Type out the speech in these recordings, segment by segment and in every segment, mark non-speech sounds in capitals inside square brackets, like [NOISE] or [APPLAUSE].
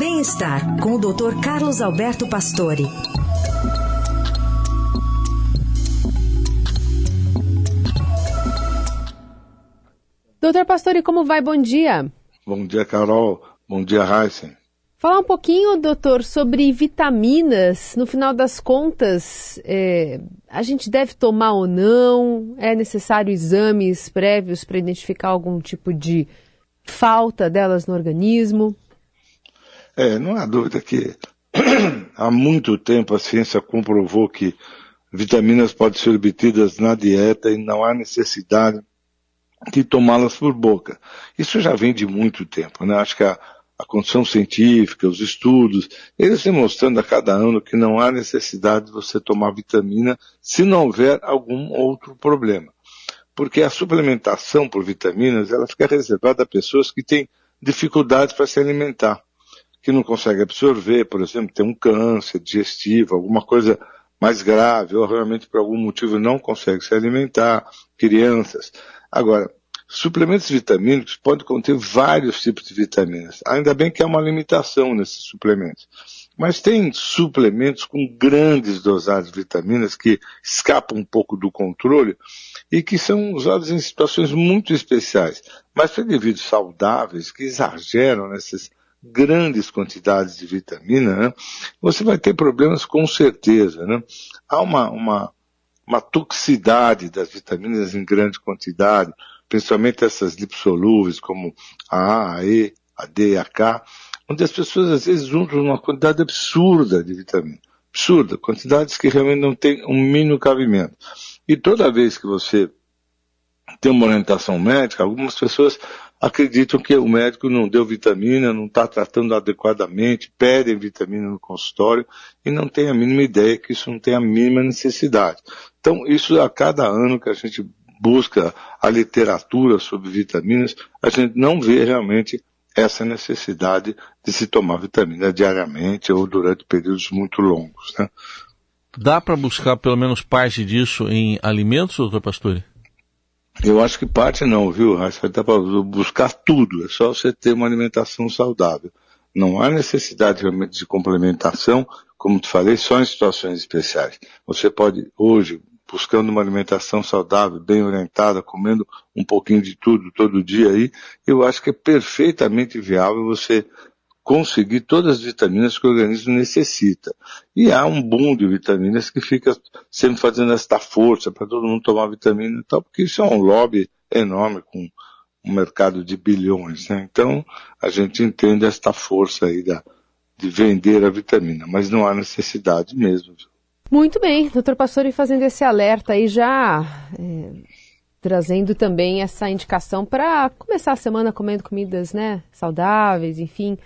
Bem-estar com o Dr. Carlos Alberto Pastore. Doutor Pastore, como vai? Bom dia. Bom dia, Carol. Bom dia, Heisen. Falar um pouquinho, doutor, sobre vitaminas. No final das contas, é, a gente deve tomar ou não? É necessário exames prévios para identificar algum tipo de falta delas no organismo? É, não há dúvida que [CLEARS THROAT] há muito tempo a ciência comprovou que vitaminas podem ser obtidas na dieta e não há necessidade de tomá-las por boca. Isso já vem de muito tempo, né? Acho que a, a condição científica, os estudos, eles demonstrando a cada ano que não há necessidade de você tomar vitamina se não houver algum outro problema. Porque a suplementação por vitaminas, ela fica reservada a pessoas que têm dificuldades para se alimentar, que não conseguem absorver, por exemplo, tem um câncer digestivo, alguma coisa mais grave, ou realmente por algum motivo não consegue se alimentar, crianças. Agora, suplementos vitamínicos podem conter vários tipos de vitaminas. Ainda bem que há uma limitação nesses suplementos. Mas tem suplementos com grandes dosagens de vitaminas que escapam um pouco do controle e que são usados em situações muito especiais. Mas para indivíduos saudáveis que exageram nessas grandes quantidades de vitamina, né, você vai ter problemas com certeza. Né? Há uma, uma uma toxicidade das vitaminas em grande quantidade, principalmente essas lipossolúveis como a A, a E, a D e a K, onde as pessoas às vezes juntam uma quantidade absurda de vitamina. Absurda, quantidades que realmente não têm um mínimo cabimento. E toda vez que você tem uma orientação médica, algumas pessoas acreditam que o médico não deu vitamina, não está tratando adequadamente, pedem vitamina no consultório e não tem a mínima ideia que isso não tem a mínima necessidade. Então, isso a cada ano que a gente busca a literatura sobre vitaminas, a gente não vê realmente essa necessidade de se tomar vitamina diariamente ou durante períodos muito longos. Né? Dá para buscar pelo menos parte disso em alimentos, doutor Pastore? Eu acho que parte não, viu? Acho que dá para buscar tudo. É só você ter uma alimentação saudável. Não há necessidade realmente de complementação, como te falei, só em situações especiais. Você pode, hoje, buscando uma alimentação saudável, bem orientada, comendo um pouquinho de tudo todo dia aí, eu acho que é perfeitamente viável você conseguir todas as vitaminas que o organismo necessita. E há um boom de vitaminas que fica sempre fazendo esta força para todo mundo tomar vitamina e tal, porque isso é um lobby enorme com um mercado de bilhões. Né? Então, a gente entende esta força aí da, de vender a vitamina, mas não há necessidade mesmo. Muito bem, doutor Pastore fazendo esse alerta aí já, é, trazendo também essa indicação para começar a semana comendo comidas né, saudáveis, enfim,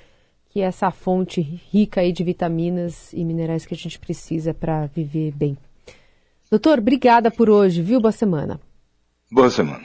que é essa fonte rica aí de vitaminas e minerais que a gente precisa para viver bem. Doutor, obrigada por hoje, viu? Boa semana. Boa semana.